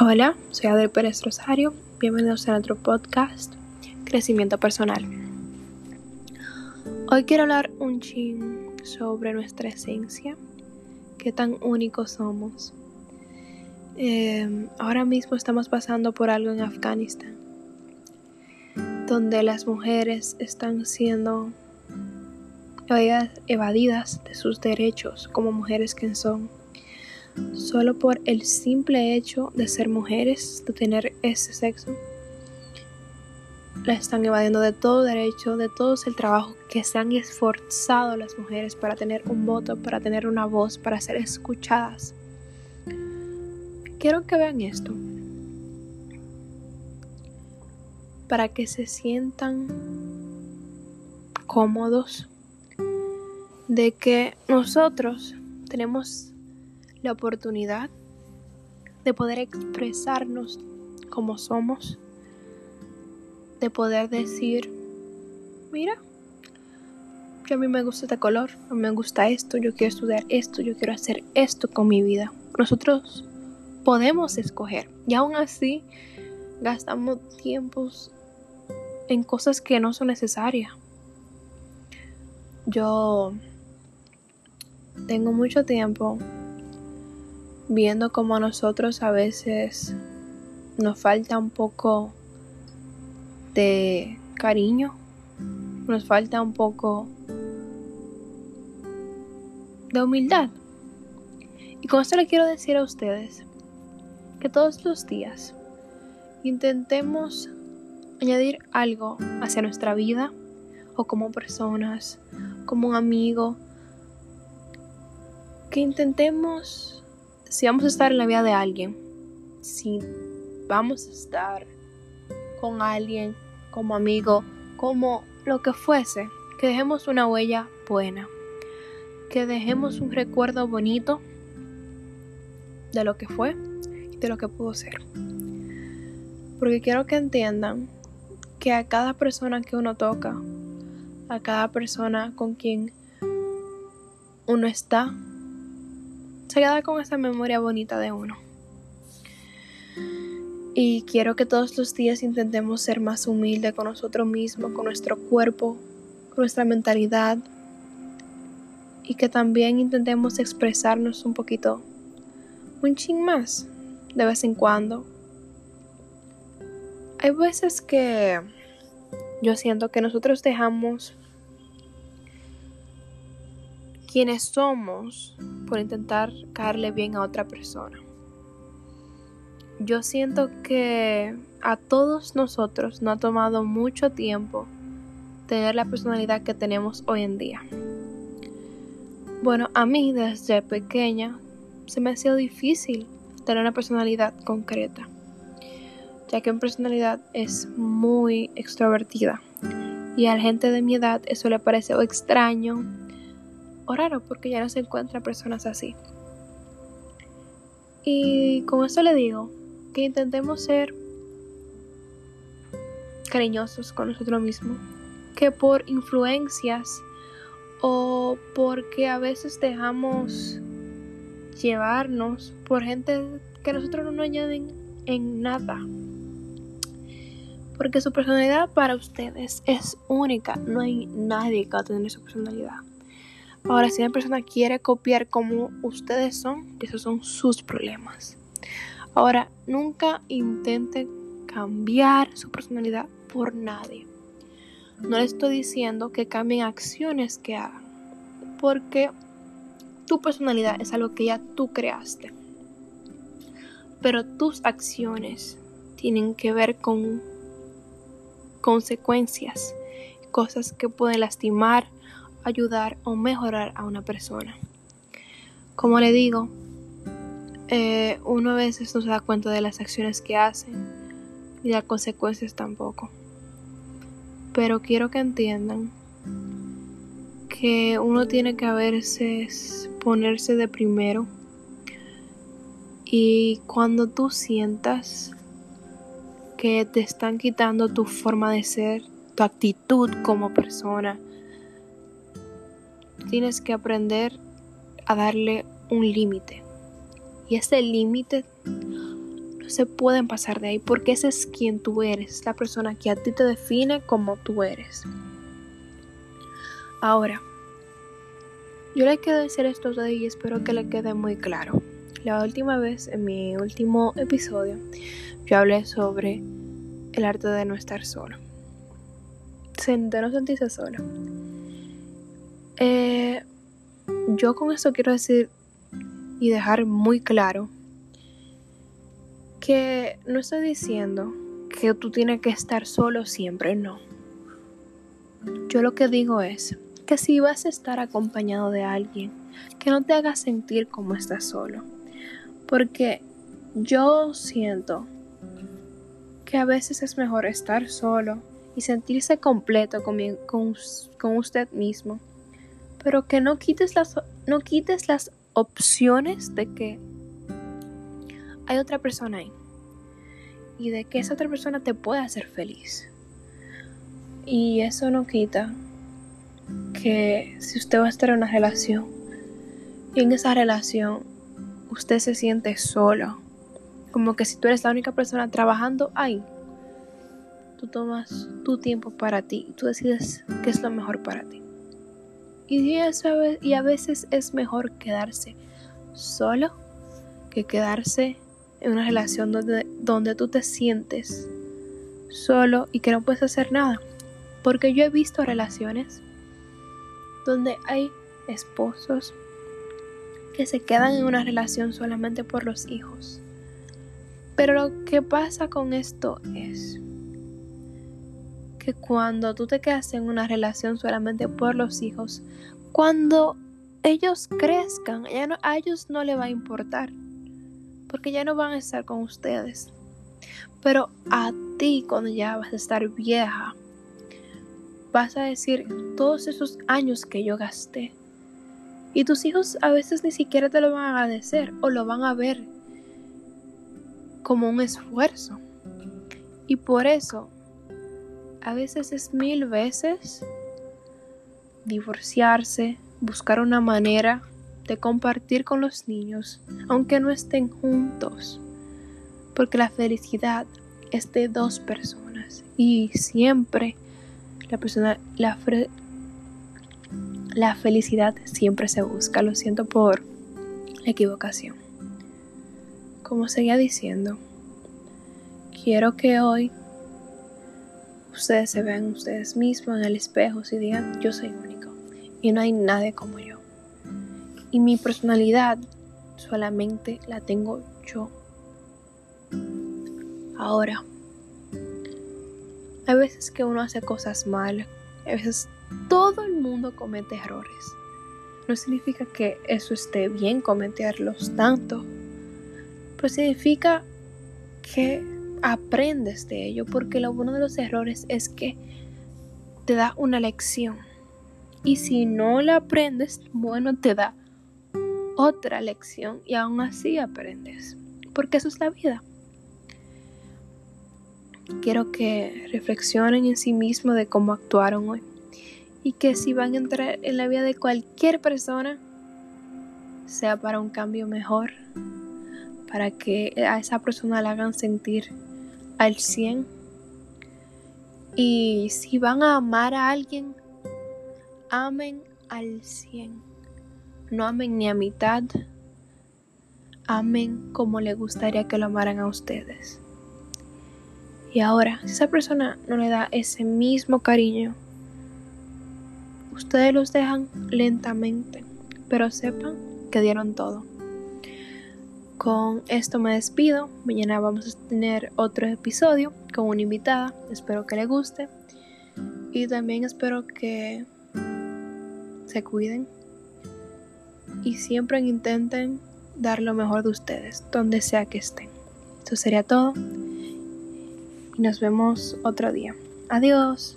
Hola, soy Adel Pérez Rosario. Bienvenidos a nuestro podcast Crecimiento Personal. Hoy quiero hablar un ching sobre nuestra esencia, qué tan únicos somos. Eh, ahora mismo estamos pasando por algo en Afganistán, donde las mujeres están siendo evadidas de sus derechos como mujeres que son solo por el simple hecho de ser mujeres, de tener ese sexo, la están evadiendo de todo derecho, de todo el trabajo que se han esforzado las mujeres para tener un voto, para tener una voz, para ser escuchadas. Quiero que vean esto, para que se sientan cómodos de que nosotros tenemos la oportunidad de poder expresarnos como somos, de poder decir, mira, que a mí me gusta este color, a me gusta esto, yo quiero estudiar esto, yo quiero hacer esto con mi vida. Nosotros podemos escoger y aún así gastamos tiempos en cosas que no son necesarias. Yo tengo mucho tiempo viendo como a nosotros a veces nos falta un poco de cariño, nos falta un poco de humildad. Y con esto le quiero decir a ustedes que todos los días intentemos añadir algo hacia nuestra vida o como personas, como un amigo, que intentemos si vamos a estar en la vida de alguien, si vamos a estar con alguien como amigo, como lo que fuese, que dejemos una huella buena, que dejemos un recuerdo bonito de lo que fue y de lo que pudo ser. Porque quiero que entiendan que a cada persona que uno toca, a cada persona con quien uno está, se queda con esa memoria bonita de uno. Y quiero que todos los días intentemos ser más humildes con nosotros mismos, con nuestro cuerpo, con nuestra mentalidad. Y que también intentemos expresarnos un poquito, un ching más, de vez en cuando. Hay veces que yo siento que nosotros dejamos quienes somos por intentar caerle bien a otra persona. Yo siento que a todos nosotros no ha tomado mucho tiempo tener la personalidad que tenemos hoy en día. Bueno, a mí desde pequeña se me ha sido difícil tener una personalidad concreta, ya que mi personalidad es muy extrovertida y a la gente de mi edad eso le parece extraño o raro porque ya no se encuentran personas así. Y con esto le digo que intentemos ser cariñosos con nosotros mismos, que por influencias o porque a veces dejamos llevarnos por gente que nosotros no nos añaden en nada. Porque su personalidad para ustedes es única, no hay nadie que va a tener su personalidad. Ahora, si una persona quiere copiar como ustedes son, esos son sus problemas. Ahora, nunca intente cambiar su personalidad por nadie. No le estoy diciendo que cambien acciones que hagan, porque tu personalidad es algo que ya tú creaste. Pero tus acciones tienen que ver con consecuencias, cosas que pueden lastimar ayudar o mejorar a una persona. Como le digo, eh, uno a veces no se da cuenta de las acciones que hace y las consecuencias tampoco. Pero quiero que entiendan que uno tiene que a veces ponerse de primero y cuando tú sientas que te están quitando tu forma de ser, tu actitud como persona, tienes que aprender a darle un límite. Y ese límite no se pueden pasar de ahí porque ese es quien tú eres, la persona que a ti te define como tú eres. Ahora, yo le quiero decir esto a ustedes y espero que le quede muy claro. La última vez, en mi último episodio, yo hablé sobre el arte de no estar solo. De no sentirse solo. Eh, yo con esto quiero decir y dejar muy claro que no estoy diciendo que tú tienes que estar solo siempre, no. Yo lo que digo es que si vas a estar acompañado de alguien, que no te haga sentir como estás solo. Porque yo siento que a veces es mejor estar solo y sentirse completo con, usted mismo, pero que no quites, las, no quites las opciones de que hay otra persona ahí y de que esa otra persona te puede hacer feliz. Y eso no quita que si usted va a estar en una relación y en esa relación usted se siente solo, como que si tú eres la única persona trabajando ahí, tú tomas tu tiempo para ti tú decides qué es lo mejor para ti. Y, a veces es mejor quedarse solo que quedarse en una relación donde, donde tú te sientes solo y que no puedes hacer nada. Porque yo he visto relaciones donde hay esposos que se quedan en una relación solamente por los hijos. Pero lo que pasa con esto es que cuando tú te quedas en una relación solamente por los hijos, cuando ellos crezcan, a ellos no le va a importar porque ya no van a estar con ustedes. Pero a ti cuando ya vas a estar vieja, vas a decir todos esos años que yo gasté. Y tus hijos a veces ni siquiera te lo van a agradecer o lo van a ver como un esfuerzo. Y por eso, a veces es mil veces divorciarse, buscar una manera de compartir con los niños, aunque no estén juntos, porque la felicidad es de dos personas y siempre la persona, la, la felicidad siempre se busca. Lo siento por la equivocación. Como seguía diciendo, quiero que hoy ustedes se vean ustedes mismos en el espejo y digan, yo soy único y no hay nadie como yo. Y mi personalidad solamente la tengo yo. Ahora, hay veces que uno hace cosas mal, a veces todo el mundo comete errores. No significa que eso esté bien cometerlos tanto, pero significa que aprendes de ello, porque lo bueno de los errores es que te da una lección. Y si no la aprendes, bueno, te da otra lección y aún así aprendes, porque eso es la vida. Quiero que reflexionen en sí mismos de cómo actuaron hoy y que si van a entrar en la vida de cualquier persona, sea para un cambio mejor, para que a esa persona la hagan sentir al 100. Y si van a amar a alguien, amen al 100 no amen ni a mitad, amen como le gustaría que lo amaran a ustedes. Y ahora, si esa persona no le da ese mismo cariño, ustedes los dejan lentamente, pero sepan que dieron todo. Con esto me despido. Mañana vamos a tener otro episodio con una invitada. Espero que le guste. Y también espero que se cuiden y siempre intenten dar lo mejor de ustedes, donde sea que estén. Eso sería todo y nos vemos otro día. Adiós.